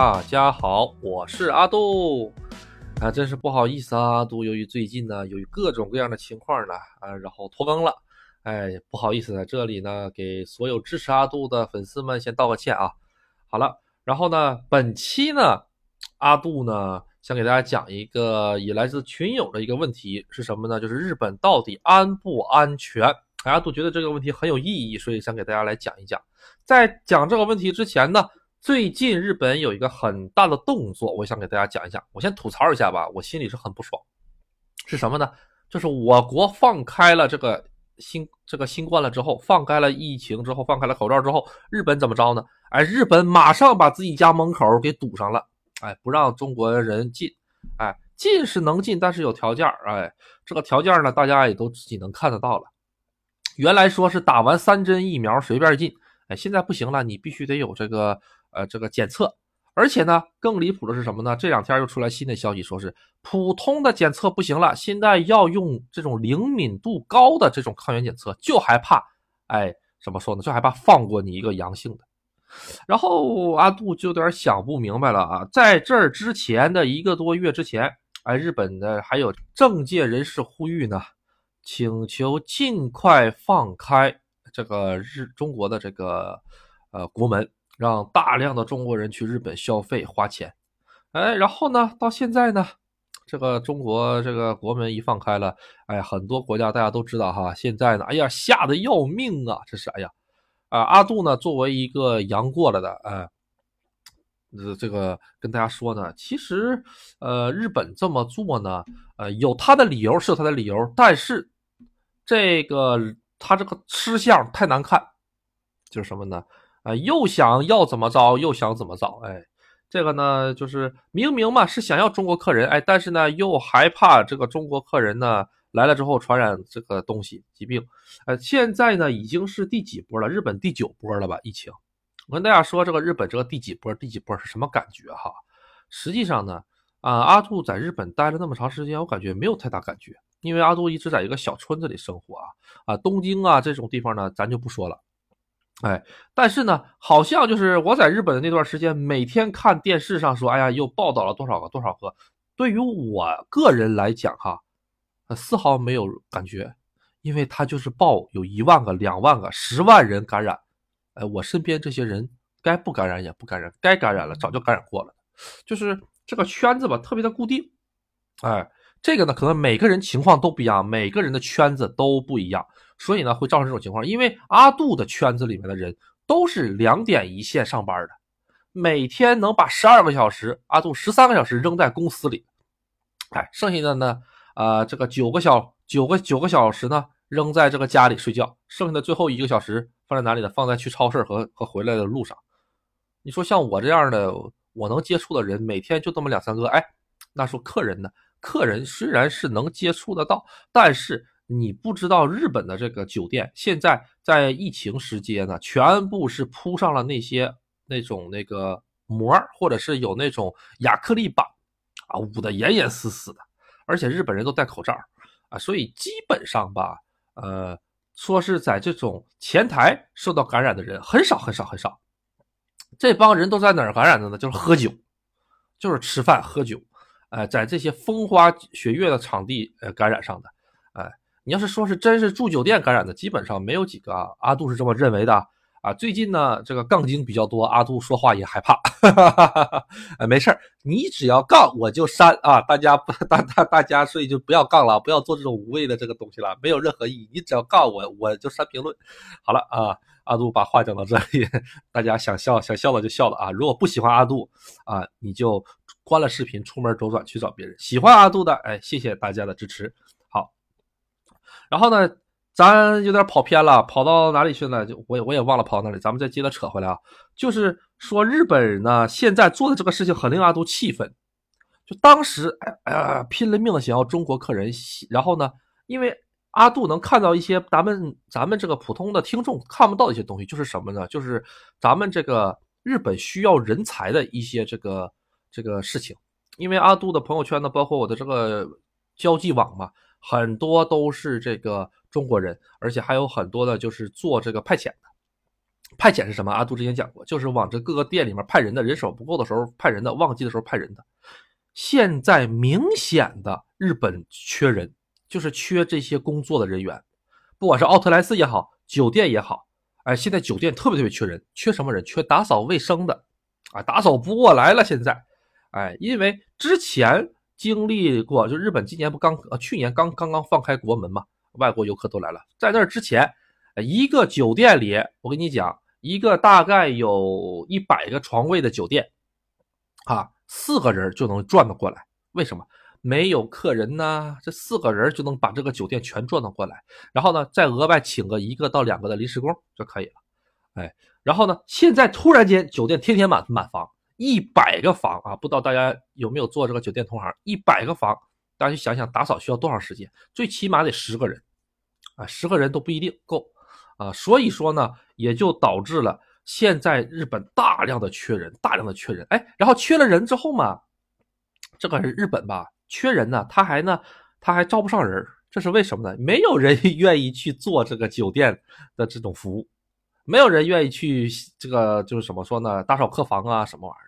大家好，我是阿杜。啊，真是不好意思啊，阿杜，由于最近呢，由于各种各样的情况呢，啊，然后拖更了。哎，不好意思，在这里呢，给所有支持阿杜的粉丝们先道个歉啊。好了，然后呢，本期呢，阿杜呢，想给大家讲一个也来自群友的一个问题是什么呢？就是日本到底安不安全？阿杜觉得这个问题很有意义，所以想给大家来讲一讲。在讲这个问题之前呢。最近日本有一个很大的动作，我想给大家讲一讲。我先吐槽一下吧，我心里是很不爽。是什么呢？就是我国放开了这个新这个新冠了之后，放开了疫情之后，放开了口罩之后，日本怎么着呢？哎，日本马上把自己家门口给堵上了，哎，不让中国人进。哎，进是能进，但是有条件哎，这个条件呢，大家也都自己能看得到了。原来说是打完三针疫苗随便进，哎，现在不行了，你必须得有这个。呃，这个检测，而且呢，更离谱的是什么呢？这两天又出来新的消息，说是普通的检测不行了，现在要用这种灵敏度高的这种抗原检测，就害怕，哎，怎么说呢？就害怕放过你一个阳性的。然后阿杜就有点想不明白了啊，在这儿之前的一个多月之前，哎，日本的还有政界人士呼吁呢，请求尽快放开这个日中国的这个呃国门。让大量的中国人去日本消费花钱，哎，然后呢，到现在呢，这个中国这个国门一放开了，哎，很多国家大家都知道哈，现在呢，哎呀，吓得要命啊！这是哎呀，啊，阿杜呢，作为一个阳过了的，哎，这这个跟大家说呢，其实，呃，日本这么做呢，呃，有他的理由，是有他的理由，但是这个他这个吃相太难看，就是什么呢？啊，又想要怎么着，又想怎么着，哎，这个呢，就是明明嘛是想要中国客人，哎，但是呢又害怕这个中国客人呢来了之后传染这个东西疾病，呃，现在呢已经是第几波了？日本第九波了吧？疫情，我跟大家说，这个日本这个第几波？第几波是什么感觉哈？实际上呢，啊，阿杜在日本待了那么长时间，我感觉没有太大感觉，因为阿杜一直在一个小村子里生活啊，啊，东京啊这种地方呢，咱就不说了。哎，但是呢，好像就是我在日本的那段时间，每天看电视上说，哎呀，又报道了多少个多少个。对于我个人来讲，哈，丝毫没有感觉，因为他就是报有一万个、两万个、十万人感染。哎，我身边这些人该不感染也不感染，该感染了早就感染过了，就是这个圈子吧，特别的固定。哎，这个呢，可能每个人情况都不一样，每个人的圈子都不一样。所以呢，会造成这种情况，因为阿杜的圈子里面的人都是两点一线上班的，每天能把十二个小时，阿杜十三个小时扔在公司里，哎，剩下的呢，呃，这个九个小九个九个小时呢，扔在这个家里睡觉，剩下的最后一个小时放在哪里呢？放在去超市和和回来的路上。你说像我这样的，我能接触的人，每天就这么两三个，哎，那说客人呢？客人虽然是能接触得到，但是。你不知道日本的这个酒店现在在疫情时间呢，全部是铺上了那些那种那个膜，或者是有那种亚克力板啊，捂得严严实实的。而且日本人都戴口罩啊，所以基本上吧，呃，说是在这种前台受到感染的人很少很少很少。这帮人都在哪儿感染的呢？就是喝酒，就是吃饭喝酒，呃，在这些风花雪月的场地呃感染上的，你要是说是真是住酒店感染的，基本上没有几个啊。阿杜是这么认为的啊。最近呢，这个杠精比较多，阿杜说话也害怕。哎，没事儿，你只要杠我就删啊。大家不大大大家，所以就不要杠了，不要做这种无谓的这个东西了，没有任何意义。你只要杠我，我就删评论。好了啊，阿杜把话讲到这里，大家想笑想笑了就笑了啊。如果不喜欢阿杜啊，你就关了视频，出门左转去找别人。喜欢阿杜的，哎，谢谢大家的支持。然后呢，咱有点跑偏了，跑到哪里去了？就我也我也忘了跑到哪里。咱们再接着扯回来啊，就是说日本人呢，现在做的这个事情很令阿杜气愤。就当时，哎呀，拼了命的想要中国客人，然后呢，因为阿杜能看到一些咱们咱们这个普通的听众看不到的一些东西，就是什么呢？就是咱们这个日本需要人才的一些这个这个事情。因为阿杜的朋友圈呢，包括我的这个交际网嘛。很多都是这个中国人，而且还有很多的，就是做这个派遣的。派遣是什么？阿杜之前讲过，就是往这各个店里面派人的，人手不够的时候派人的，旺季的时候派人的。现在明显的日本缺人，就是缺这些工作的人员，不管是奥特莱斯也好，酒店也好，哎，现在酒店特别特别缺人，缺什么人？缺打扫卫生的，啊，打扫不过来了。现在，哎，因为之前经历过，就日本今年不刚呃去年刚刚刚放开国门嘛，外国游客都来了，在那之前，一个酒店里，我跟你讲，一个大概有一百个床位的酒店，啊。四个人就能转得过来，为什么？没有客人呢？这四个人就能把这个酒店全转得过来，然后呢，再额外请个一个到两个的临时工就可以了。哎，然后呢，现在突然间酒店天天满满房，一百个房啊！不知道大家有没有做这个酒店同行？一百个房，大家去想想打扫需要多长时间？最起码得十个人啊，十个人都不一定够啊。所以说呢，也就导致了。现在日本大量的缺人，大量的缺人，哎，然后缺了人之后嘛，这个日本吧，缺人呢，他还呢，他还招不上人，这是为什么呢？没有人 愿意去做这个酒店的这种服务，没有人愿意去这个就是怎么说呢，打扫客房啊什么玩意儿。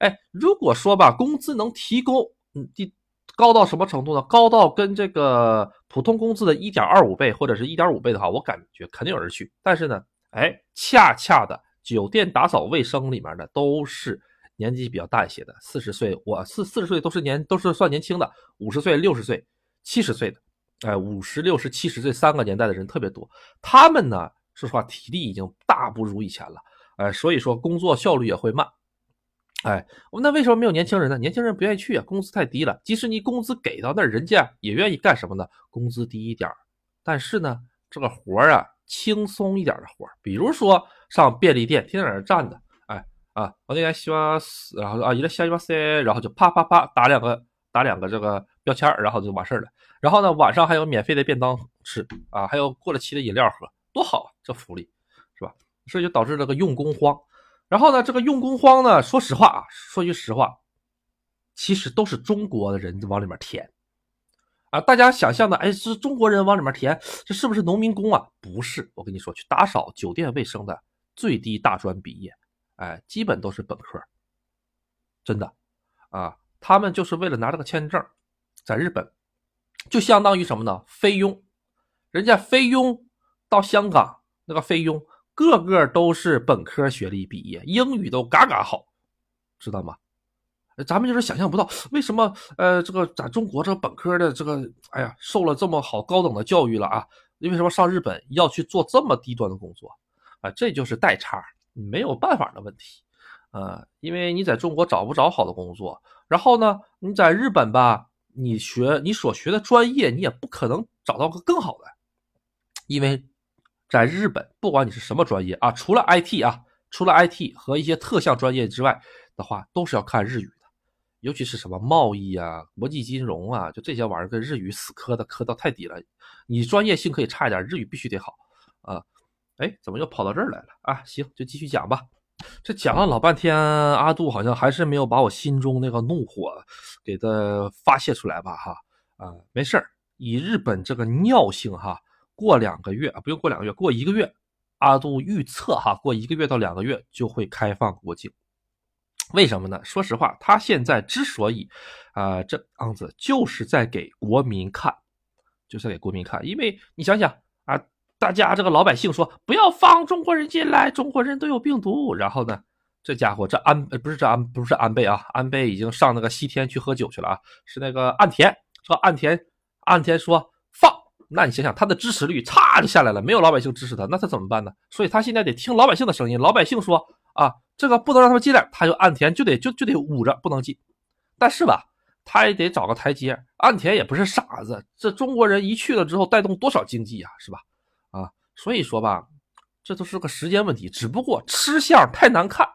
哎，如果说吧，工资能提供，嗯，第高到什么程度呢？高到跟这个普通工资的一点二五倍或者是一点五倍的话，我感觉肯定有人去，但是呢。哎，恰恰的，酒店打扫卫生里面的都是年纪比较大一些的，四十岁，我四四十岁都是年都是算年轻的，五十岁、六十岁、七十岁的，哎，五十六十七十岁三个年代的人特别多。他们呢，说实话，体力已经大不如以前了，哎，所以说工作效率也会慢。哎，那为什么没有年轻人呢？年轻人不愿意去啊，工资太低了。即使你工资给到那儿，人家也愿意干什么呢？工资低一点儿但是呢，这个活儿啊。轻松一点的活儿比如说上便利店，天天在那儿站着，哎啊，我那天洗完然后啊，一个下一把塞，然后就啪啪啪打两个打两个这个标签儿然后就完事儿了。然后呢，晚上还有免费的便当吃啊，还有过了期的饮料喝，多好啊，这福利是吧？所以就导致这个用工荒。然后呢，这个用工荒呢，说实话啊，说句实话，其实都是中国的人往里面填。啊，大家想象的，哎，是中国人往里面填，这是不是农民工啊？不是，我跟你说，去打扫酒店卫生的最低大专毕业，哎，基本都是本科，真的，啊，他们就是为了拿这个签证，在日本，就相当于什么呢？菲佣，人家菲佣到香港那个菲佣，个个都是本科学历毕业，英语都嘎嘎好，知道吗？咱们就是想象不到，为什么呃，这个咱中国这个本科的这个，哎呀，受了这么好高等的教育了啊，为什么上日本要去做这么低端的工作啊？这就是代差，没有办法的问题啊，因为你在中国找不着好的工作，然后呢，你在日本吧，你学你所学的专业，你也不可能找到个更好的，因为在日本，不管你是什么专业啊，除了 IT 啊，除了 IT 和一些特项专业之外的话，都是要看日语的。尤其是什么贸易啊、国际金融啊，就这些玩意儿跟日语死磕的磕到太底了。你专业性可以差一点，日语必须得好啊。哎，怎么又跑到这儿来了啊？行，就继续讲吧。这讲了老半天，阿杜好像还是没有把我心中那个怒火给他发泄出来吧？哈啊，没事儿。以日本这个尿性哈，过两个月啊，不用过两个月，过一个月，阿杜预测哈，过一个月到两个月就会开放国境。为什么呢？说实话，他现在之所以，啊这样子，就是在给国民看，就是给国民看。因为你想想啊，大家这个老百姓说不要放中国人进来，中国人都有病毒。然后呢，这家伙这安不是这安不是安倍啊，安倍已经上那个西天去喝酒去了啊，是那个岸田说岸田岸田说，那你想想他的支持率嚓就下来了，没有老百姓支持他，那他怎么办呢？所以他现在得听老百姓的声音，老百姓说啊。这个不能让他们进来，他就岸田就得就就得捂着不能进，但是吧，他也得找个台阶。岸田也不是傻子，这中国人一去了之后，带动多少经济啊，是吧？啊，所以说吧，这都是个时间问题。只不过吃相太难看，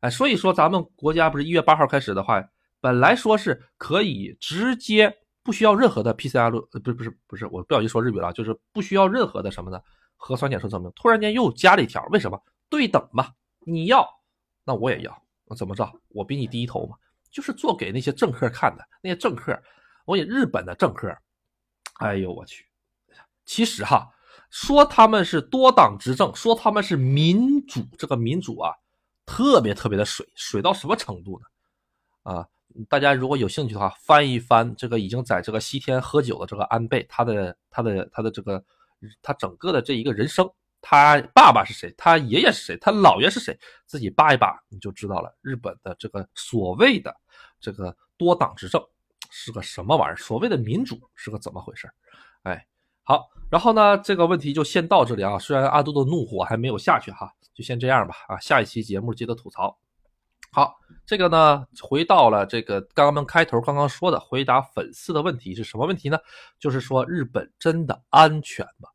哎，所以说咱们国家不是一月八号开始的话，本来说是可以直接不需要任何的 PCR，呃，不是不是不是，我不小心说日语了，就是不需要任何的什么呢？核酸检测证明。突然间又加了一条，为什么？对等嘛，你要。那我也要，那怎么着？我比你低一头嘛，就是做给那些政客看的。那些政客，我也日本的政客，哎呦我去！其实哈，说他们是多党执政，说他们是民主，这个民主啊，特别特别的水，水到什么程度呢？啊，大家如果有兴趣的话，翻一翻这个已经在这个西天喝酒的这个安倍，他的他的他的这个他整个的这一个人生，他爸爸是谁，他爷爷是谁，他姥爷是谁，自己扒一扒你就知道了。日本的这个所谓的这个多党执政是个什么玩意儿？所谓的民主是个怎么回事？哎。好，然后呢，这个问题就先到这里啊。虽然阿杜的怒火还没有下去哈，就先这样吧啊。下一期节目接着吐槽。好，这个呢，回到了这个刚刚开头刚刚说的回答粉丝的问题是什么问题呢？就是说日本真的安全吗？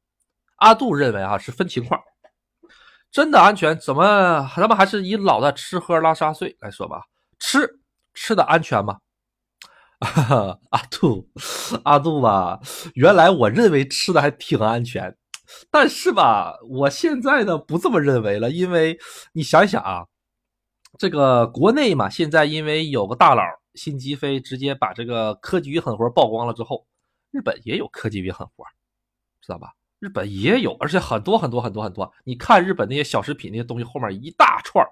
阿杜认为啊是分情况，真的安全怎么？咱们还是以老的吃喝拉撒睡来说吧，吃吃的安全吗？阿杜，阿杜吧，原来我认为吃的还挺安全，但是吧，我现在呢不这么认为了，因为你想想啊，这个国内嘛，现在因为有个大佬辛吉飞直接把这个科技与狠活曝光了之后，日本也有科技与狠活，知道吧？日本也有，而且很多很多很多很多，你看日本那些小食品那些东西后面一大串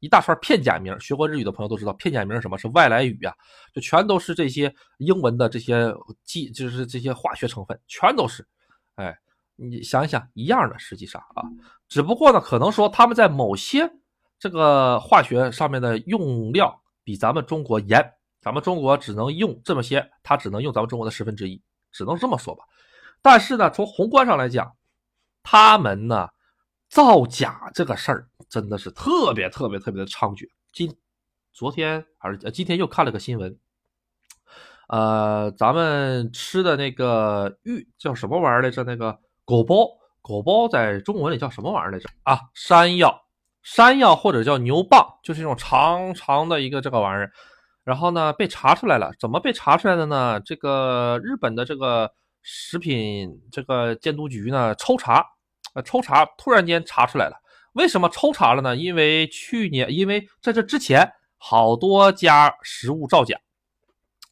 一大串片假名，学过日语的朋友都知道，片假名什么是外来语啊？就全都是这些英文的这些记，就是这些化学成分，全都是。哎，你想一想，一样的，实际上啊，只不过呢，可能说他们在某些这个化学上面的用量比咱们中国严，咱们中国只能用这么些，它只能用咱们中国的十分之一，只能这么说吧。但是呢，从宏观上来讲，他们呢。造假这个事儿真的是特别特别特别的猖獗。今昨天还是今天又看了个新闻，呃，咱们吃的那个玉叫什么玩意儿来着？那个狗包，狗包在中文里叫什么玩意儿来着？啊，山药，山药或者叫牛蒡，就是那种长长的一个这个玩意儿。然后呢，被查出来了。怎么被查出来的呢？这个日本的这个食品这个监督局呢抽查。呃，抽查突然间查出来了，为什么抽查了呢？因为去年，因为在这之前，好多家食物造假，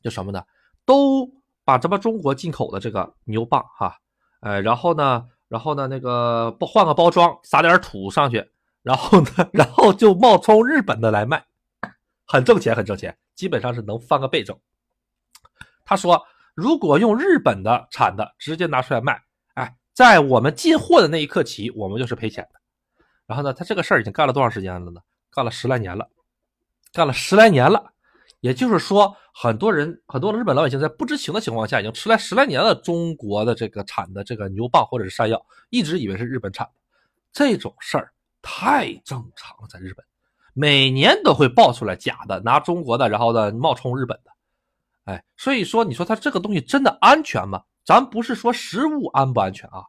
就什么呢？都把咱们中国进口的这个牛蒡哈，呃，然后呢，然后呢，那个不换个包装，撒点土上去，然后呢，然后就冒充日本的来卖，很挣钱，很挣钱，基本上是能翻个倍挣。他说，如果用日本的产的直接拿出来卖。哎在我们进货的那一刻起，我们就是赔钱的。然后呢，他这个事儿已经干了多长时间了呢？干了十来年了，干了十来年了。也就是说，很多人，很多日本老百姓在不知情的情况下，已经吃来十来年了中国的这个产的这个牛蒡或者是山药，一直以为是日本产的。这种事儿太正常了，在日本，每年都会爆出来假的，拿中国的，然后呢冒充日本的。哎，所以说，你说他这个东西真的安全吗？咱不是说食物安不安全啊，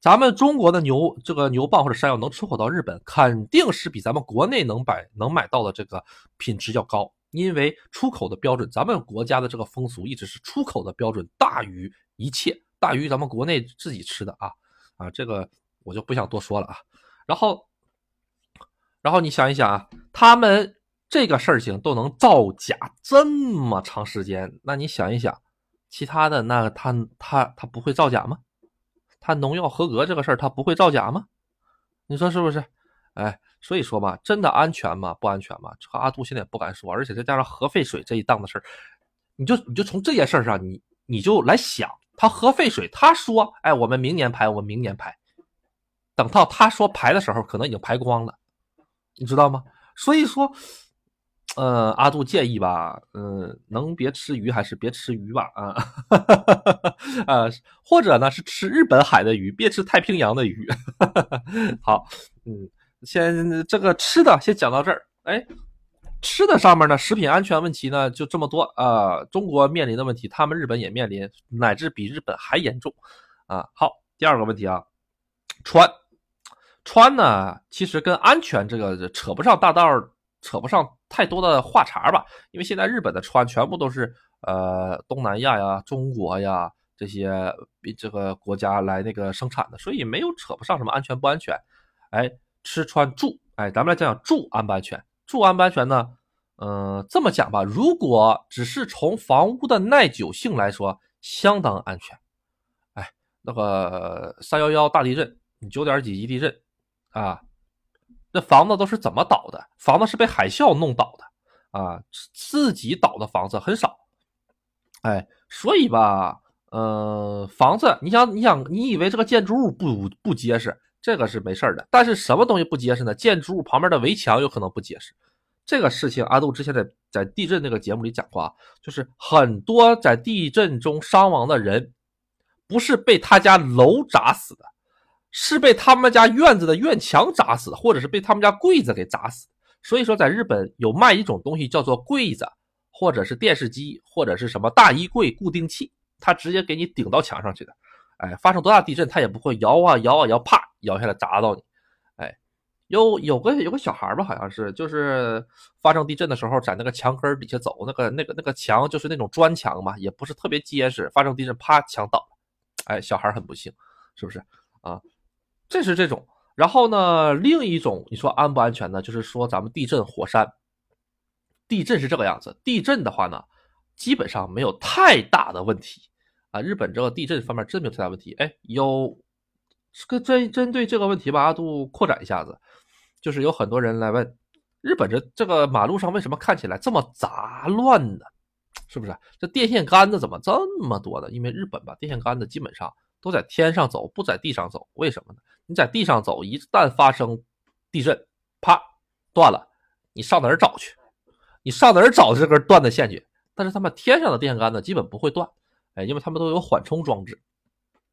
咱们中国的牛这个牛蒡或者山药能出口到日本，肯定是比咱们国内能买能买到的这个品质要高，因为出口的标准，咱们国家的这个风俗一直是出口的标准大于一切，大于咱们国内自己吃的啊啊，这个我就不想多说了啊。然后，然后你想一想啊，他们这个事情都能造假这么长时间，那你想一想。其他的那他他他不会造假吗？他农药合格这个事儿他不会造假吗？你说是不是？哎，所以说吧，真的安全吗？不安全吗？这阿杜现在也不敢说，而且再加上核废水这一档子事儿，你就你就从这件事上，你你就来想，他核废水，他说，哎，我们明年排，我们明年排，等到他说排的时候，可能已经排光了，你知道吗？所以说。呃，阿杜建议吧，嗯，能别吃鱼还是别吃鱼吧，啊，啊，或者呢是吃日本海的鱼，别吃太平洋的鱼。好，嗯，先这个吃的先讲到这儿。哎，吃的上面呢，食品安全问题呢就这么多啊。中国面临的问题，他们日本也面临，乃至比日本还严重啊。好，第二个问题啊，穿穿呢，其实跟安全这个扯不上大道，扯不上。太多的话茬吧，因为现在日本的川全部都是呃东南亚呀、中国呀这些这个国家来那个生产的，所以没有扯不上什么安全不安全。哎，吃穿住，哎，咱们来讲讲住安不安全？住安不安全呢？嗯，这么讲吧，如果只是从房屋的耐久性来说，相当安全。哎，那个三幺幺大地震，九点几级地震啊，那房子都是怎么倒的？房子是被海啸弄倒的啊，自己倒的房子很少。哎，所以吧，呃，房子，你想，你想，你以为这个建筑物不不结实，这个是没事的。但是什么东西不结实呢？建筑物旁边的围墙有可能不结实。这个事情，阿杜之前在在地震那个节目里讲过啊，就是很多在地震中伤亡的人，不是被他家楼砸死的，是被他们家院子的院墙砸死，或者是被他们家柜子给砸死。所以说，在日本有卖一种东西叫做柜子，或者是电视机，或者是什么大衣柜固定器，它直接给你顶到墙上去的。哎，发生多大地震，它也不会摇啊摇啊摇，啪摇下来砸到你。哎有有个有个小孩吧，好像是，就是发生地震的时候，在那个墙根底下走，那个那个那个墙就是那种砖墙嘛，也不是特别结实。发生地震，啪，墙倒了，哎，小孩很不幸，是不是啊？这是这种。然后呢，另一种，你说安不安全呢？就是说咱们地震火山，地震是这个样子，地震的话呢，基本上没有太大的问题啊。日本这个地震方面真没有太大问题。哎，有这个针针对这个问题吧，阿杜扩展一下子。就是有很多人来问，日本这这个马路上为什么看起来这么杂乱呢？是不是？这电线杆子怎么这么多呢？因为日本吧，电线杆子基本上都在天上走，不在地上走。为什么呢？你在地上走，一旦发生地震，啪断了，你上哪儿找去？你上哪儿找这根断的线去？但是他们天上的电线杆子基本不会断，哎，因为他们都有缓冲装置。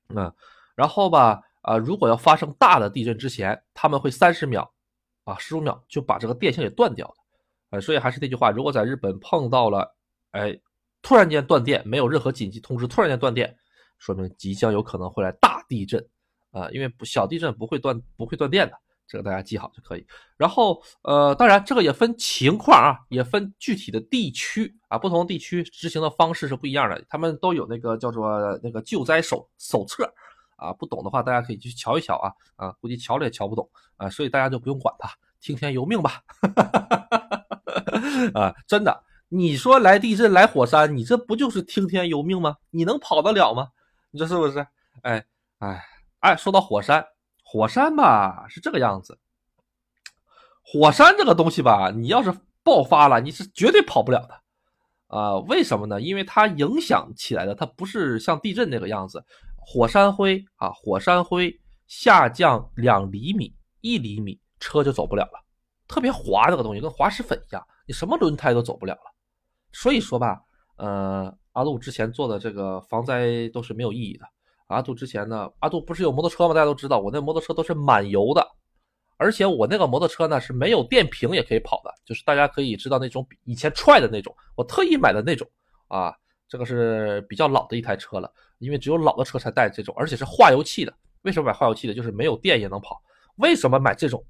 嗯，然后吧，啊，如果要发生大的地震之前，他们会三十秒。啊，十五秒就把这个电线给断掉的，哎，所以还是那句话，如果在日本碰到了，哎，突然间断电，没有任何紧急通知，突然间断电，说明即将有可能会来大地震啊，因为小地震不会断不会断电的，这个大家记好就可以。然后，呃，当然这个也分情况啊，也分具体的地区啊，不同地区执行的方式是不一样的，他们都有那个叫做那个救灾手手册。啊，不懂的话，大家可以去瞧一瞧啊啊，估计瞧了也瞧不懂啊，所以大家就不用管它，听天由命吧。啊，真的，你说来地震来火山，你这不就是听天由命吗？你能跑得了吗？你说是不是？哎哎哎，说到火山，火山吧是这个样子，火山这个东西吧，你要是爆发了，你是绝对跑不了的啊。为什么呢？因为它影响起来的，它不是像地震那个样子。火山灰啊，火山灰下降两厘米、一厘米，车就走不了了，特别滑，这个东西跟滑石粉一样，你什么轮胎都走不了了。所以说吧，呃，阿杜之前做的这个防灾都是没有意义的。阿杜之前呢，阿杜不是有摩托车吗？大家都知道，我那摩托车都是满油的，而且我那个摩托车呢是没有电瓶也可以跑的，就是大家可以知道那种以前踹的那种，我特意买的那种啊。这个是比较老的一台车了，因为只有老的车才带这种，而且是化油器的。为什么买化油器的？就是没有电也能跑。为什么买这种？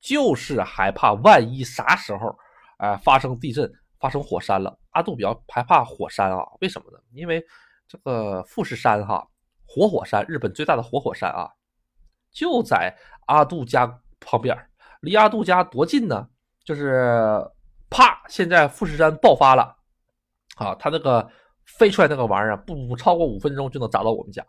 就是害怕万一啥时候，哎，发生地震、发生火山了。阿杜比较害怕火山啊？为什么呢？因为这个富士山哈，活火山，日本最大的活火山啊，就在阿杜家旁边。离阿杜家多近呢？就是啪，现在富士山爆发了，啊，他那个。飞出来那个玩意儿，不不超过五分钟就能砸到我们家，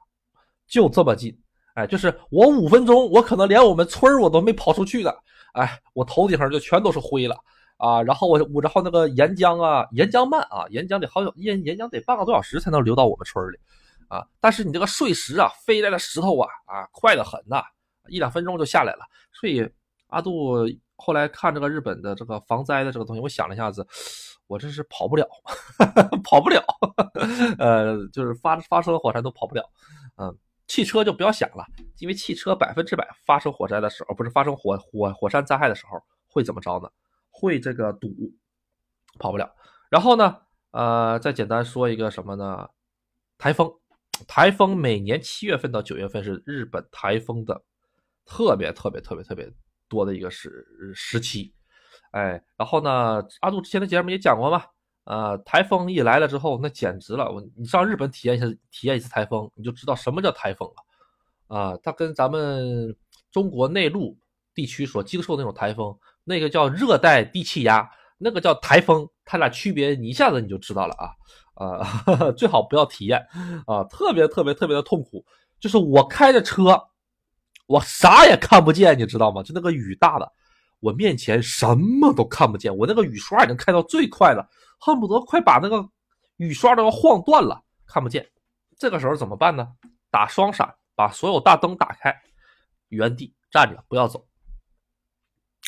就这么近。哎，就是我五分钟，我可能连我们村我都没跑出去的。哎，我头顶上就全都是灰了啊！然后我我然后那个岩浆啊，岩浆慢啊，岩浆得好小岩岩浆得半个多小时才能流到我们村里啊。但是你这个碎石啊，飞来的石头啊啊，快得很呐，一两分钟就下来了。所以阿杜后来看这个日本的这个防灾的这个东西，我想了一下子。我这是跑不了，跑不了，呃，就是发发生火山都跑不了，嗯，汽车就不要想了，因为汽车百分之百发生火灾的时候，不是发生火火火山灾害的时候会怎么着呢？会这个堵，跑不了。然后呢，呃，再简单说一个什么呢？台风，台风每年七月份到九月份是日本台风的特别特别特别特别多的一个时时期。哎，然后呢？阿杜之前的节目也讲过嘛，呃，台风一来了之后，那简直了！我你上日本体验一下，体验一次台风，你就知道什么叫台风了。啊，它跟咱们中国内陆地区所经受那种台风，那个叫热带低气压，那个叫台风，它俩区别你一下子你就知道了啊啊！最好不要体验啊，特别特别特别的痛苦。就是我开着车，我啥也看不见，你知道吗？就那个雨大的，我面前什么都看不见。我那个雨刷已经开到最快了，恨不得快把那个雨刷都要晃断了，看不见。这个时候怎么办呢？打双闪，把所有大灯打开，原地站着，不要走。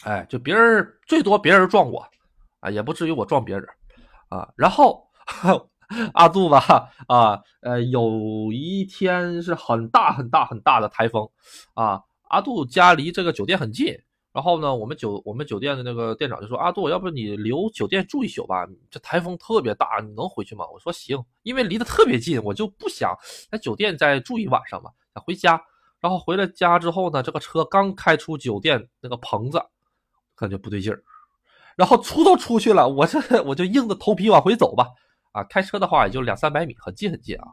哎，就别人最多别人撞我，啊，也不至于我撞别人，啊。然后 阿杜吧，啊，呃，有一天是很大很大很大的台风，啊，阿杜家离这个酒店很近。然后呢，我们酒我们酒店的那个店长就说：“阿杜，要不你留酒店住一宿吧？这台风特别大，你能回去吗？”我说：“行，因为离得特别近，我就不想在酒店再住一晚上嘛，想回家。”然后回了家之后呢，这个车刚开出酒店那个棚子，感觉不对劲儿。然后出都出去了，我这我就硬着头皮往回走吧。啊，开车的话也就两三百米，很近很近啊。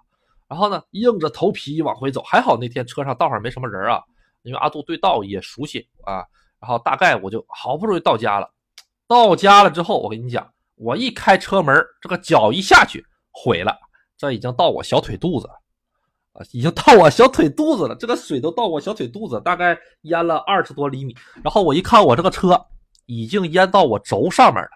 然后呢，硬着头皮往回走，还好那天车上道上没什么人啊，因为阿杜对道也熟悉啊。然后大概我就好不容易到家了，到家了之后，我跟你讲，我一开车门，这个脚一下去，毁了，这已经到我小腿肚子，啊，已经到我小腿肚子了，这个水都到我小腿肚子，大概淹了二十多厘米。然后我一看，我这个车已经淹到我轴上面了，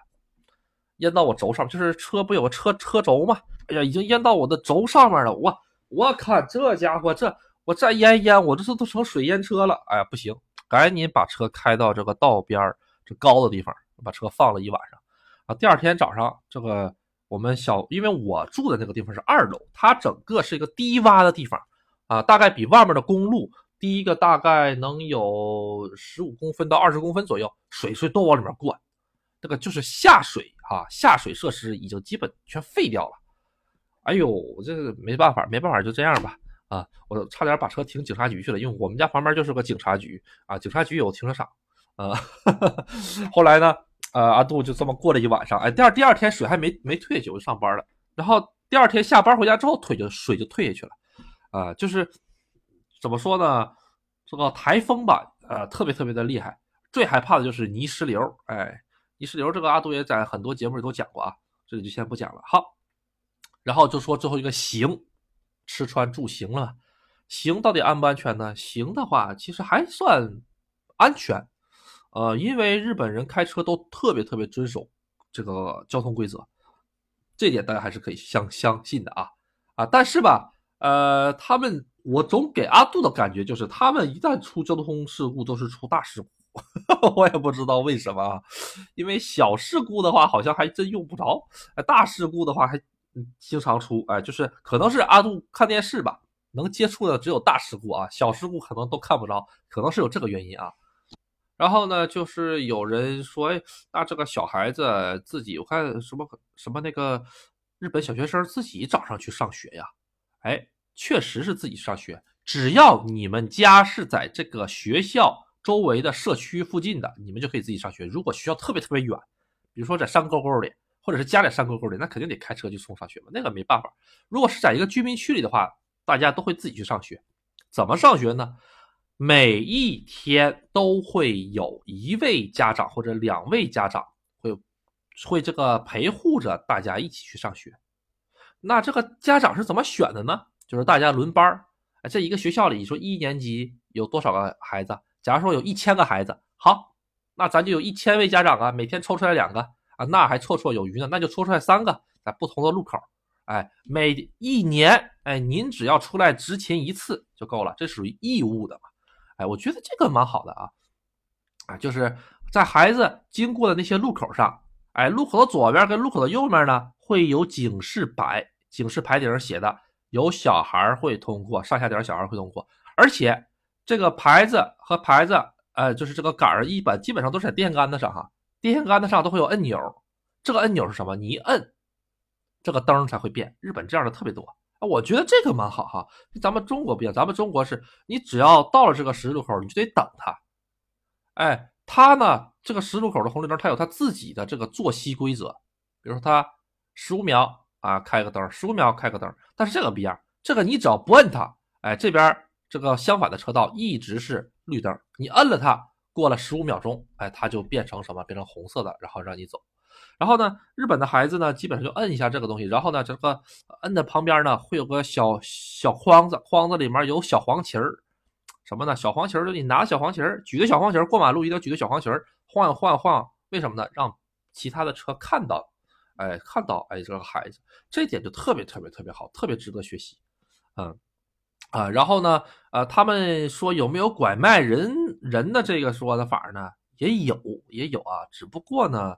淹到我轴上，就是车不有个车车轴吗？哎呀，已经淹到我的轴上面了。我我看这家伙，这我再淹淹，我这是都成水淹车了。哎呀，不行。赶紧把车开到这个道边这高的地方，把车放了一晚上。啊，第二天早上，这个我们小，因为我住的那个地方是二楼，它整个是一个低洼的地方，啊，大概比外面的公路低一个大概能有十五公分到二十公分左右，水水都往里面灌，这个就是下水啊，下水设施已经基本全废掉了。哎呦，这没办法，没办法，就这样吧。啊，我差点把车停警察局去了，因为我们家旁边就是个警察局啊，警察局有停车场啊。后来呢，呃，阿杜就这么过了一晚上，哎，第二第二天水还没没退去，我就上班了。然后第二天下班回家之后，腿就水就退下去了，啊，就是怎么说呢，这个台风吧，呃，特别特别的厉害，最害怕的就是泥石流，哎，泥石流这个阿杜也在很多节目里都讲过啊，这里就先不讲了。好，然后就说最后一个行。吃穿住行了，行到底安不安全呢？行的话，其实还算安全，呃，因为日本人开车都特别特别遵守这个交通规则，这点大家还是可以相相信的啊啊！但是吧，呃，他们我总给阿杜的感觉就是，他们一旦出交通事故都是出大事故，我也不知道为什么啊，因为小事故的话好像还真用不着，大事故的话还。经常出，哎，就是可能是阿杜看电视吧，能接触的只有大事故啊，小事故可能都看不着，可能是有这个原因啊。然后呢，就是有人说，哎，那这个小孩子自己，我看什么什么那个日本小学生自己早上去上学呀？哎，确实是自己上学，只要你们家是在这个学校周围的社区附近的，你们就可以自己上学。如果学校特别特别远，比如说在山沟沟里。或者是家里山沟沟里，那肯定得开车去送上学嘛，那个没办法。如果是在一个居民区里的话，大家都会自己去上学。怎么上学呢？每一天都会有一位家长或者两位家长会会这个陪护着大家一起去上学。那这个家长是怎么选的呢？就是大家轮班儿。哎，这一个学校里，你说一年级有多少个孩子？假如说有一千个孩子，好，那咱就有一千位家长啊，每天抽出来两个。啊，那还绰绰有余呢，那就抽出来三个，在不同的路口，哎，每一年，哎，您只要出来执勤一次就够了，这属于义务的嘛，哎，我觉得这个蛮好的啊，啊，就是在孩子经过的那些路口上，哎，路口的左边跟路口的右面呢，会有警示牌，警示牌顶上写的有小孩会通过，上下点小孩会通过，而且这个牌子和牌子，呃，就是这个杆儿一般基本上都是在电线杆子上哈。电线杆子上都会有按钮，这个按钮是什么？你一摁，这个灯才会变。日本这样的特别多啊，我觉得这个蛮好哈。咱们中国不一样，咱们中国是你只要到了这个十字路口，你就得等它。哎，它呢，这个十字路口的红绿灯，它有它自己的这个作息规则。比如说，它十五秒啊开个灯，十五秒开个灯。但是这个不一样，这个你只要不摁它，哎，这边这个相反的车道一直是绿灯，你摁了它。过了十五秒钟，哎，它就变成什么？变成红色的，然后让你走。然后呢，日本的孩子呢，基本上就摁一下这个东西，然后呢，这个摁的旁边呢，会有个小小筐子，筐子里面有小黄旗儿，什么呢？小黄旗儿就你拿小黄旗儿，举着小黄旗儿过马路，一定要举着小黄旗儿晃晃晃，为什么呢？让其他的车看到，哎，看到，哎，这个孩子，这点就特别特别特别好，特别值得学习，嗯。啊，然后呢，呃，他们说有没有拐卖人人的这个说的法呢？也有，也有啊，只不过呢，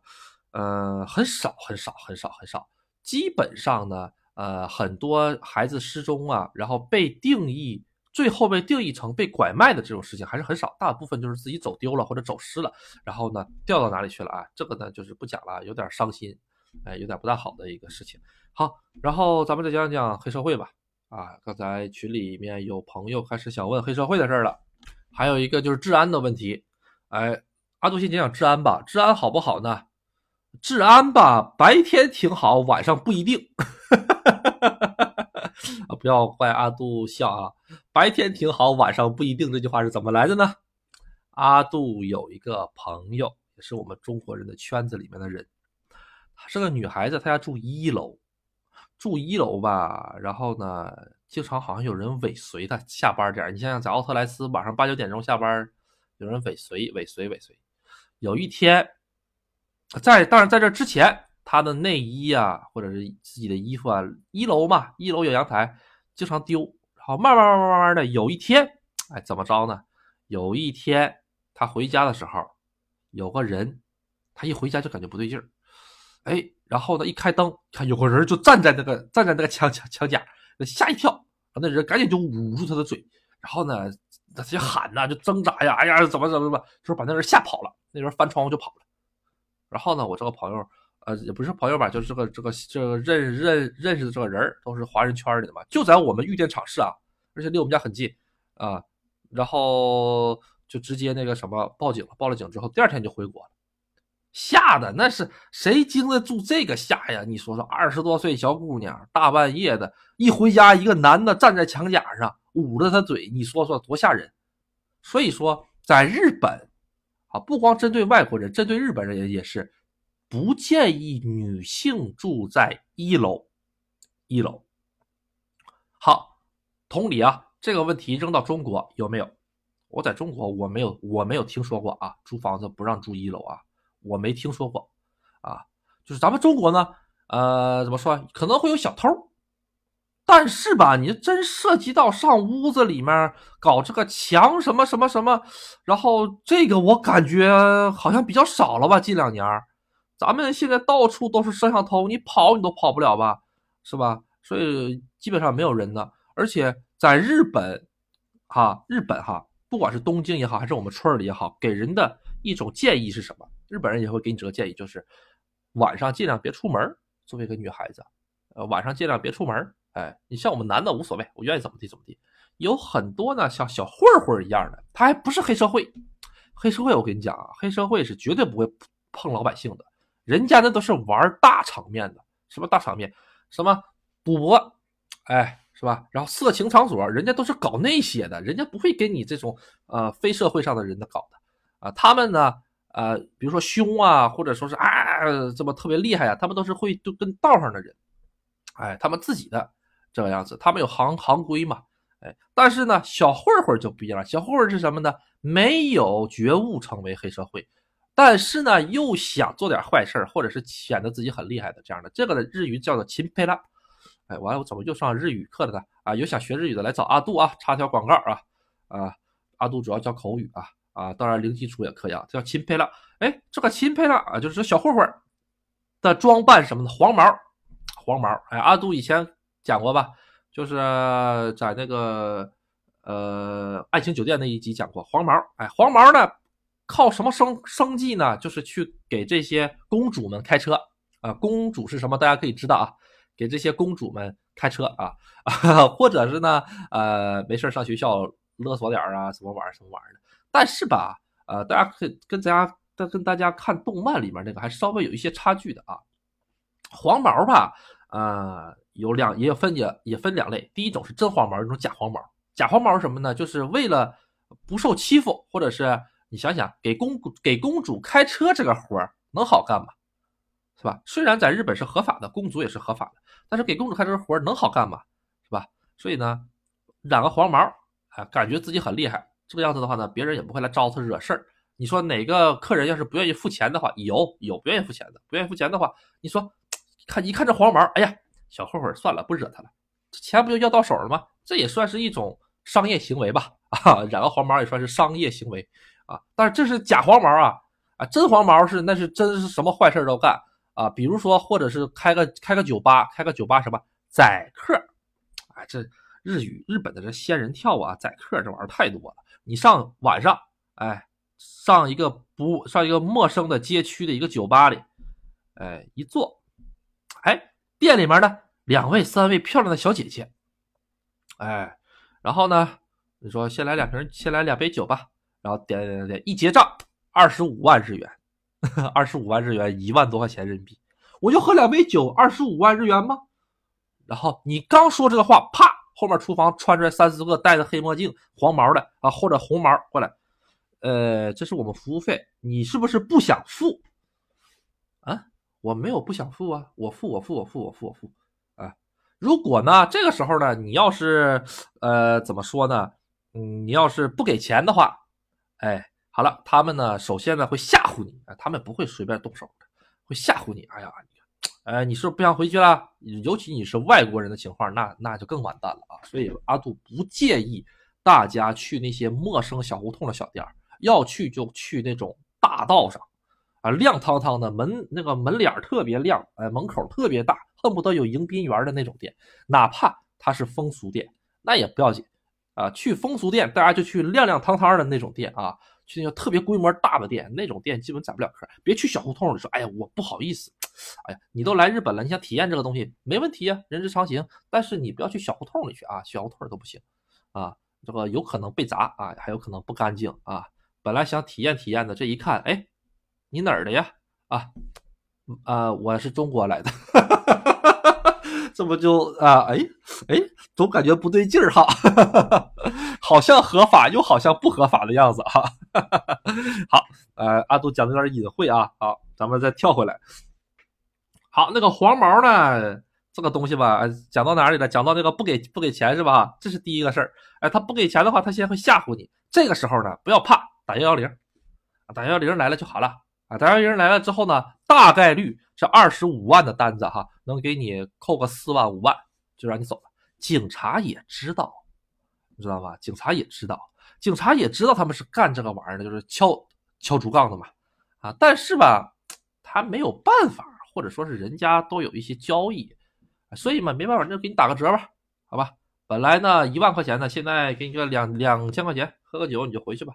呃，很少，很少，很少，很少。基本上呢，呃，很多孩子失踪啊，然后被定义，最后被定义成被拐卖的这种事情还是很少，大部分就是自己走丢了或者走失了，然后呢，掉到哪里去了啊？这个呢，就是不讲了，有点伤心，哎，有点不大好的一个事情。好，然后咱们再讲讲黑社会吧。啊，刚才群里面有朋友开始想问黑社会的事儿了，还有一个就是治安的问题。哎，阿杜先讲讲治安吧，治安好不好呢？治安吧，白天挺好，晚上不一定。啊，不要怪阿杜笑啊，白天挺好，晚上不一定。这句话是怎么来的呢？阿杜有一个朋友，也是我们中国人的圈子里面的人，她是个女孩子，她家住一楼。住一楼吧，然后呢，经常好像有人尾随她下班点你想想，在奥特莱斯晚上八九点钟下班，有人尾随、尾随、尾随。有一天，在当然在这之前，他的内衣啊，或者是自己的衣服啊，一楼嘛，一楼有阳台，经常丢。然后慢慢慢慢慢慢的，有一天，哎，怎么着呢？有一天他回家的时候，有个人，他一回家就感觉不对劲儿。哎，然后呢？一开灯，看有个人就站在那个站在那个墙墙墙角，吓一跳。那人赶紧就捂住他的嘴，然后呢，他就喊呐，就挣扎呀，哎呀，怎么怎么怎么，就是把那人吓跑了。那人翻窗户就跑了。然后呢，我这个朋友，呃，也不是朋友吧，就是这个这个这个认认认识的这个人都是华人圈里的嘛，就在我们玉电厂市啊，而且离我们家很近啊。然后就直接那个什么报警了，报了警之后，第二天就回国了。吓的那是谁经得住这个吓呀？你说说，二十多岁小姑娘，大半夜的，一回家，一个男的站在墙角上捂着她嘴，你说说多吓人。所以说，在日本啊，不光针对外国人，针对日本人也也是不建议女性住在一楼。一楼。好，同理啊，这个问题扔到中国有没有？我在中国我没有，我没有听说过啊，租房子不让住一楼啊。我没听说过，啊，就是咱们中国呢，呃，怎么说，可能会有小偷，但是吧，你真涉及到上屋子里面搞这个墙什么什么什么，然后这个我感觉好像比较少了吧，近两年，咱们现在到处都是摄像头，你跑你都跑不了吧，是吧？所以基本上没有人的，而且在日本，哈，日本哈，不管是东京也好，还是我们村里也好，给人的一种建议是什么？日本人也会给你这个建议，就是晚上尽量别出门。作为一个女孩子，呃，晚上尽量别出门。哎，你像我们男的无所谓，我愿意怎么地怎么地。有很多呢，像小混混一样的，他还不是黑社会。黑社会，我跟你讲啊，黑社会是绝对不会碰老百姓的，人家那都是玩大场面的。什么大场面？什么赌博？哎，是吧？然后色情场所，人家都是搞那些的，人家不会给你这种呃非社会上的人的搞的啊。他们呢？呃，比如说凶啊，或者说是啊，这么特别厉害啊，他们都是会就跟道上的人，哎，他们自己的这个样子，他们有行行规嘛，哎，但是呢，小混混就不一样了，小混混是什么呢？没有觉悟成为黑社会，但是呢，又想做点坏事儿或者是显得自己很厉害的这样的，这个的日语叫做钦佩拉，哎，完了，我怎么又上日语课了呢？啊，有想学日语的来找阿杜啊，插条广告啊，啊，阿杜主要教口语啊。啊，当然零基础也可以啊，叫钦佩拉。哎，这个钦佩拉啊，就是小混混的装扮什么的，黄毛，黄毛。哎，阿杜以前讲过吧？就是在那个呃爱情酒店那一集讲过黄毛。哎，黄毛呢，靠什么生生计呢？就是去给这些公主们开车啊。公主是什么？大家可以知道啊，给这些公主们开车啊，或者是呢，呃，没事上学校勒索点啊，什么玩意儿什么玩意儿的。但是吧，呃，大家可以跟大家跟跟大家看动漫里面那个还稍微有一些差距的啊。黄毛吧，呃，有两也有分也也分两类，第一种是真黄毛，一种假黄毛。假黄毛是什么呢？就是为了不受欺负，或者是你想想，给公给公主开车这个活儿能好干吗？是吧？虽然在日本是合法的，公主也是合法的，但是给公主干这个活能好干吗？是吧？所以呢，染个黄毛，啊，感觉自己很厉害，这个样子的话呢，别人也不会来招他惹事儿。你说哪个客人要是不愿意付钱的话，有有不愿意付钱的，不愿意付钱的话，你说 看一看这黄毛，哎呀，小混混算了，不惹他了，这钱不就要到手了吗？这也算是一种商业行为吧？啊，染个黄毛也算是商业行为啊，但是这是假黄毛啊，啊，真黄毛是那是真是什么坏事都干。啊，比如说，或者是开个开个酒吧，开个酒吧什么宰客，啊，这日语日本的这仙人跳啊，宰客这玩意儿太多了。你上晚上，哎，上一个不上一个陌生的街区的一个酒吧里，哎，一坐，哎，店里面呢两位三位漂亮的小姐姐，哎，然后呢，你说先来两瓶，先来两杯酒吧，然后点点点，一结账二十五万日元。二十五万日元，一万多块钱人民币，我就喝两杯酒，二十五万日元吗？然后你刚说这个话，啪，后面厨房穿出来三四个戴着黑墨镜、黄毛的啊，或者红毛过来，呃，这是我们服务费，你是不是不想付？啊，我没有不想付啊，我付，我付，我付，我付，我付啊。如果呢，这个时候呢，你要是呃怎么说呢？嗯，你要是不给钱的话，哎。好了，他们呢，首先呢会吓唬你啊，他们不会随便动手的，会吓唬你。哎呀，哎，你是不是不想回去了？尤其你是外国人的情况，那那就更完蛋了啊。所以阿杜不建议大家去那些陌生小胡同的小店要去就去那种大道上亮堂堂的门，那个门脸特别亮，哎，门口特别大，恨不得有迎宾员的那种店，哪怕它是风俗店，那也不要紧啊。去风俗店，大家就去亮亮堂堂的那种店啊。去那个特别规模大的店，那种店基本宰不了客。别去小胡同里说，哎呀，我不好意思。哎呀，你都来日本了，你想体验这个东西，没问题啊，人之常情。但是你不要去小胡同里去啊，小胡同都不行啊，这个有可能被砸啊，还有可能不干净啊。本来想体验体验的，这一看，哎，你哪儿的呀？啊，啊，我是中国来的。这不就啊？哎哎，总感觉不对劲儿哈，好像合法又好像不合法的样子哈。好，呃，阿杜讲的有点隐晦啊。好，咱们再跳回来。好，那个黄毛呢？这个东西吧，讲到哪里了？讲到那个不给不给钱是吧？这是第一个事儿。哎，他不给钱的话，他先会吓唬你。这个时候呢，不要怕，打幺幺零，打幺幺零来了就好了。啊，打幺幺零来了之后呢，大概率。这二十五万的单子哈，能给你扣个四万五万，就让你走了。警察也知道，你知道吧？警察也知道，警察也知道他们是干这个玩意儿的，就是敲敲竹杠的嘛。啊，但是吧，他没有办法，或者说是人家都有一些交易，所以嘛，没办法，那就给你打个折吧，好吧？本来呢一万块钱呢，现在给你个两两千块钱，喝个酒你就回去吧。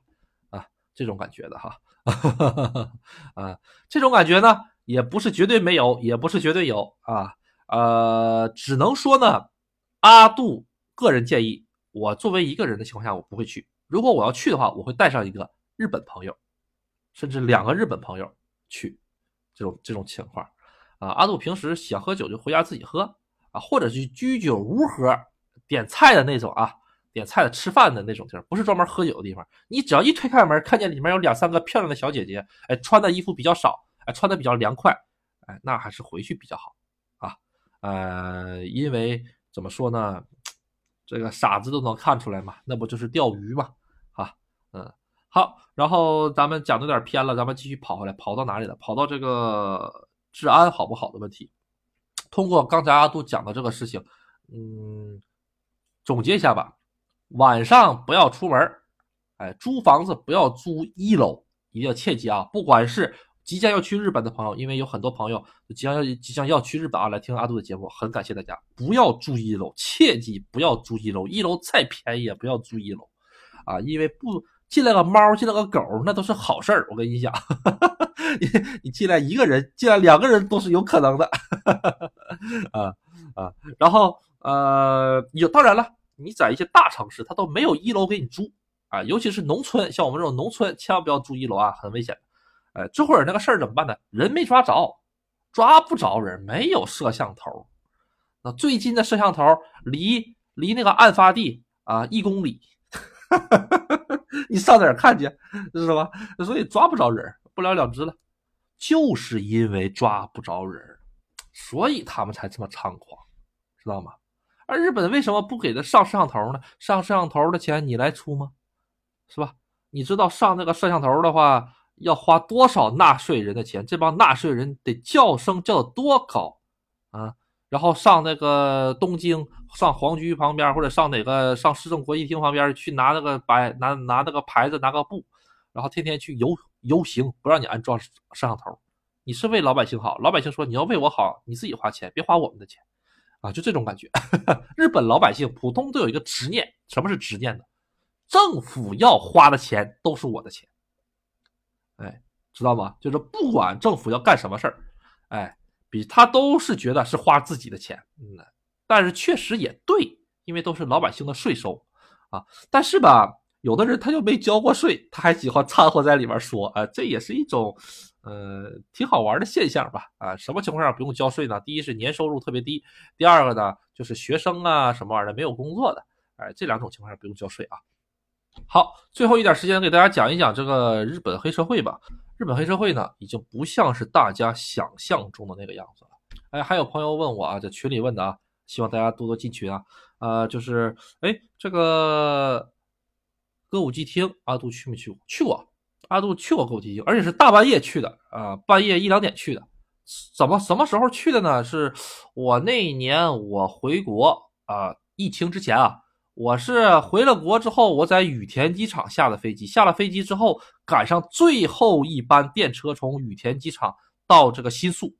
啊，这种感觉的哈，啊，这种感觉呢。也不是绝对没有，也不是绝对有啊，呃，只能说呢，阿杜个人建议，我作为一个人的情况下，我不会去。如果我要去的话，我会带上一个日本朋友，甚至两个日本朋友去。这种这种情况啊，阿杜平时想喝酒就回家自己喝啊，或者是居酒屋喝，点菜的那种啊，点菜的吃饭的那种地儿，不是专门喝酒的地方。你只要一推开门，看见里面有两三个漂亮的小姐姐，哎，穿的衣服比较少。哎，穿的比较凉快，哎，那还是回去比较好啊。呃，因为怎么说呢，这个傻子都能看出来嘛，那不就是钓鱼嘛？啊，嗯，好，然后咱们讲的有点偏了，咱们继续跑回来，跑到哪里了？跑到这个治安好不好的问题。通过刚才阿杜讲的这个事情，嗯，总结一下吧，晚上不要出门，哎，租房子不要租一楼，一定要切记啊，不管是。即将要去日本的朋友，因为有很多朋友即将要即将要去日本啊，来听阿杜的节目，很感谢大家。不要住一楼，切记不要住一楼，一楼再便宜也不要住一楼，啊，因为不进来个猫，进来个狗，那都是好事儿。我跟你讲，你 你进来一个人，进来两个人都是有可能的，啊啊，然后呃，有当然了，你在一些大城市，它都没有一楼给你租啊，尤其是农村，像我们这种农村，千万不要住一楼啊，很危险。哎，这会儿那个事儿怎么办呢？人没抓着，抓不着人，没有摄像头。那最近的摄像头离离那个案发地啊一公里，你上哪儿看去，是吧？所以抓不着人，不了了之了。就是因为抓不着人，所以他们才这么猖狂，知道吗？而日本为什么不给他上摄像头呢？上摄像头的钱你来出吗？是吧？你知道上那个摄像头的话要花多少纳税人的钱？这帮纳税人得叫声叫的多高啊！然后上那个东京，上皇居旁边，或者上哪个上市政国际厅旁边去拿那个白拿拿那个牌子拿个布，然后天天去游游行，不让你安装摄像头。你是为老百姓好，老百姓说你要为我好，你自己花钱，别花我们的钱。啊，就这种感觉。日本老百姓普通都有一个执念，什么是执念呢？政府要花的钱都是我的钱，哎，知道吗？就是不管政府要干什么事儿，哎，比他都是觉得是花自己的钱，嗯，但是确实也对，因为都是老百姓的税收啊。但是吧，有的人他就没交过税，他还喜欢掺和在里面说，啊，这也是一种。呃，挺好玩的现象吧？啊，什么情况下不用交税呢？第一是年收入特别低，第二个呢就是学生啊什么玩意儿的没有工作的，哎，这两种情况下不用交税啊。好，最后一点时间给大家讲一讲这个日本黑社会吧。日本黑社会呢，已经不像是大家想象中的那个样子了。哎，还有朋友问我啊，在群里问的啊，希望大家多多进群啊。呃，就是哎，这个歌舞伎町阿杜去没去过？去过。阿杜去过歌舞伎町，而且是大半夜去的啊，半夜一两点去的。怎么什么时候去的呢？是我那一年我回国啊，疫情之前啊，我是回了国之后，我在羽田机场下的飞机，下了飞机之后赶上最后一班电车从羽田机场到这个新宿。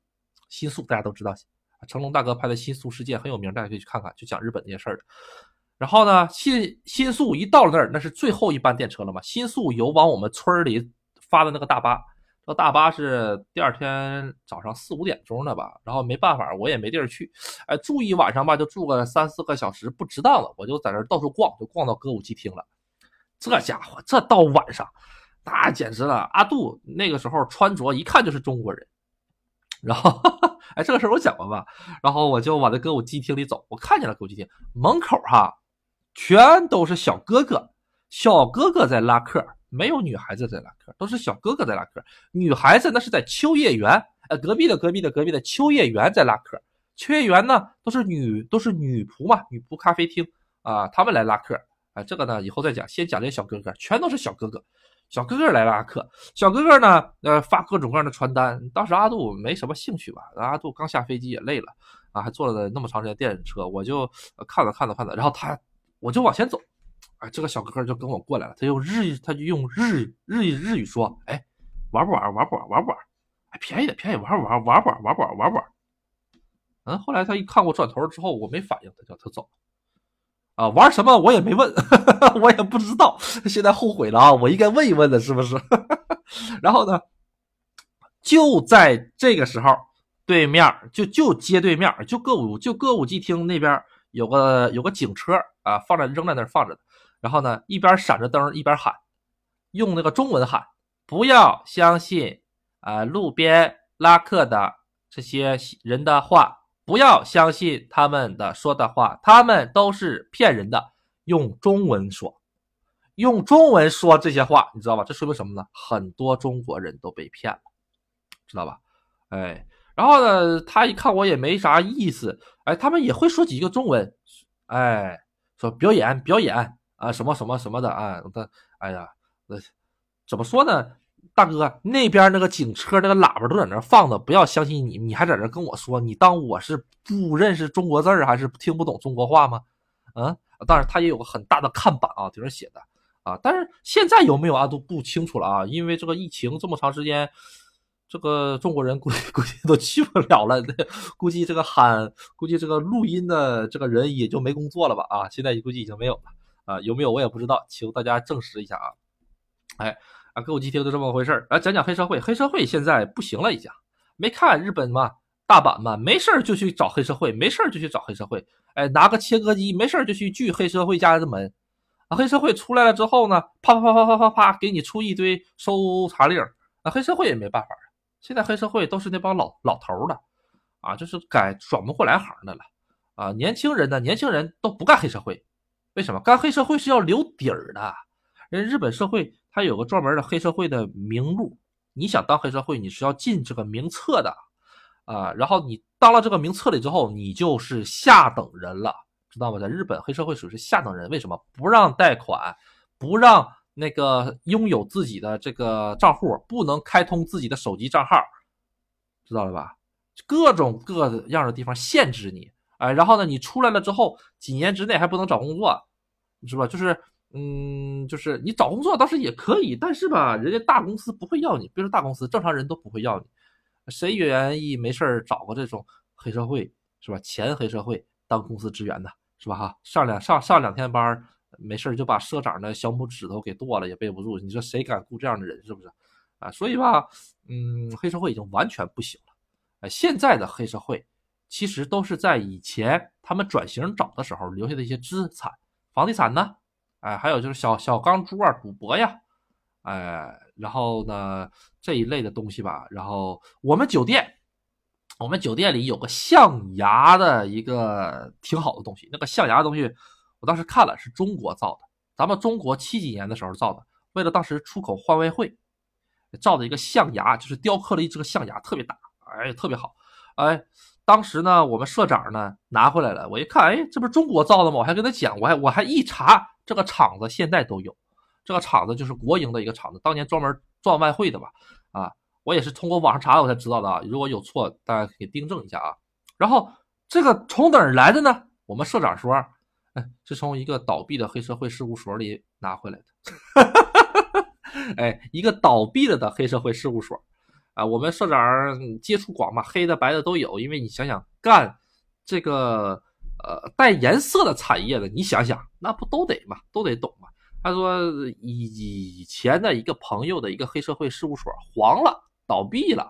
新宿大家都知道，成龙大哥拍的《新宿事件》很有名，大家可以去看看，就讲日本那些事儿的。然后呢，新新宿一到了那儿，那是最后一班电车了嘛。新宿有往我们村里发的那个大巴，那大巴是第二天早上四五点钟的吧。然后没办法，我也没地儿去，哎，住一晚上吧，就住个三四个小时，不值当了。我就在那儿到处逛，就逛到歌舞伎町了。这家伙，这到晚上，那简直了。阿杜那个时候穿着一看就是中国人。然后，哎，这个事儿我讲过吧。然后我就往那歌舞伎町里走，我看见了歌舞伎町门口哈。全都是小哥哥，小哥哥在拉客，没有女孩子在拉客，都是小哥哥在拉客。女孩子那是在秋叶原，呃，隔壁的隔壁的隔壁的秋叶原在拉客。秋叶原呢，都是女都是女仆嘛，女仆咖啡厅啊，他们来拉客。啊，这个呢以后再讲，先讲这小哥哥，全都是小哥哥，小哥哥来拉客。小哥哥呢，呃，发各种各样的传单。当时阿杜没什么兴趣吧，阿杜刚下飞机也累了啊，还坐了那么长时间电车，我就看了看了看了，然后他。我就往前走，哎，这个小哥哥就跟我过来了。他用日语，他就用日日日语说：“哎，玩不玩？玩不玩？玩不玩？哎，便宜的，便宜，玩不玩？玩不玩？玩不玩？玩不玩？”嗯，后来他一看我转头之后，我没反应，他叫他走。啊，玩什么我也没问，我也不知道。现在后悔了啊，我应该问一问的，是不是？然后呢，就在这个时候，对面就就街对面，就歌舞就歌舞伎厅那边有个有个警车。啊，放在扔在那儿放着的，然后呢，一边闪着灯，一边喊，用那个中文喊，不要相信啊，路边拉客的这些人的话，不要相信他们的说的话，他们都是骗人的。用中文说，用中文说这些话，你知道吧？这说明什么呢？很多中国人都被骗了，知道吧？哎，然后呢，他一看我也没啥意思，哎，他们也会说几个中文，哎。表演表演啊，什么什么什么的啊，他哎呀，那怎么说呢？大哥，那边那个警车那个喇叭都在那放着，不要相信你，你还在这跟我说，你当我是不认识中国字儿，还是听不懂中国话吗？嗯，当然他也有个很大的看板啊，顶上写的啊，但是现在有没有啊都不清楚了啊，因为这个疫情这么长时间。这个中国人估计 估计都去不了了，估计这个喊，估计这个录音的这个人也就没工作了吧？啊，现在估计已经没有了啊，有没有我也不知道，请大家证实一下啊。哎，啊，歌舞伎町就这么回事儿，来讲讲黑社会。黑社会现在不行了，已经没看日本嘛，大阪嘛，没事儿就去找黑社会，没事儿就去找黑社会。哎，拿个切割机，没事儿就去锯黑社会家的门。啊，黑社会出来了之后呢，啪啪啪啪啪啪啪，给你出一堆搜查令。啊，黑社会也没办法。现在黑社会都是那帮老老头的，啊，就是改转不过来行的了，啊，年轻人呢，年轻人都不干黑社会，为什么？干黑社会是要留底儿的，人日本社会它有个专门的黑社会的名录，你想当黑社会，你是要进这个名册的啊。然后你当了这个名册里之后，你就是下等人了，知道吗？在日本，黑社会属于是下等人，为什么不让贷款，不让那个拥有自己的这个账户，不能开通自己的手机账号，知道了吧？各种各样的地方限制你，哎，然后呢，你出来了之后，几年之内还不能找工作，是吧？就是。嗯，就是你找工作倒是也可以，但是吧，人家大公司不会要你，别说大公司，正常人都不会要你。谁愿意没事找个这种黑社会，是吧？前黑社会当公司职员的，是吧？哈，上两上上两天班，没事就把社长的小拇指头给剁了也背不住。你说谁敢雇这样的人，是不是？啊，所以吧，嗯，黑社会已经完全不行了。哎，现在的黑社会其实都是在以前他们转型找的时候留下的一些资产，房地产呢。哎，还有就是小小钢珠啊，赌博呀，哎，然后呢这一类的东西吧。然后我们酒店，我们酒店里有个象牙的一个挺好的东西。那个象牙的东西，我当时看了是中国造的，咱们中国七几年的时候造的，为了当时出口换外汇，造的一个象牙，就是雕刻了一只个象牙，特别大，哎，特别好。哎，当时呢，我们社长呢拿回来了，我一看，哎，这不是中国造的吗？我还跟他讲，我还我还一查。这个厂子现在都有，这个厂子就是国营的一个厂子，当年专门赚外汇的吧？啊，我也是通过网上查我才知道的啊，如果有错，大家可以订正一下啊。然后这个从哪儿来的呢？我们社长说，哎，是从一个倒闭的黑社会事务所里拿回来的。哎，一个倒闭了的黑社会事务所啊，我们社长接触广嘛，黑的白的都有，因为你想想干这个。呃，带颜色的产业的，你想想，那不都得嘛，都得懂嘛。他说以以前的一个朋友的一个黑社会事务所黄了，倒闭了，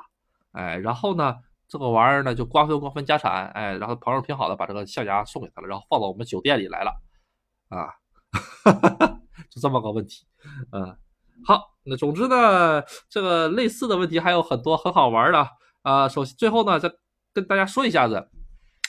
哎，然后呢，这个玩意儿呢就瓜分瓜分家产，哎，然后朋友挺好的，把这个象牙送给他了，然后放到我们酒店里来了，啊，就这么个问题，嗯，好，那总之呢，这个类似的问题还有很多很好玩的啊。首先最后呢，再跟大家说一下子。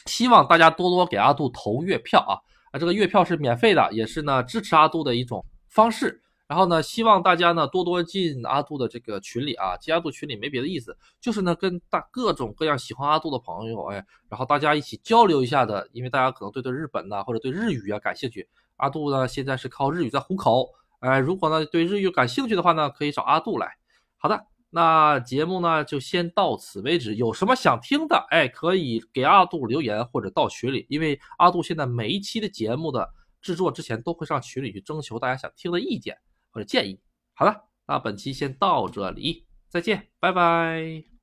希望大家多多给阿杜投月票啊！啊，这个月票是免费的，也是呢支持阿杜的一种方式。然后呢，希望大家呢多多进阿杜的这个群里啊，进阿杜群里没别的意思，就是呢跟大各种各样喜欢阿杜的朋友哎，然后大家一起交流一下的，因为大家可能对对日本呐或者对日语啊感兴趣。阿杜呢现在是靠日语在糊口，哎，如果呢对日语感兴趣的话呢，可以找阿杜来。好的。那节目呢，就先到此为止。有什么想听的，哎，可以给阿杜留言或者到群里，因为阿杜现在每一期的节目的制作之前都会上群里去征求大家想听的意见或者建议。好了，那本期先到这里，再见，拜拜。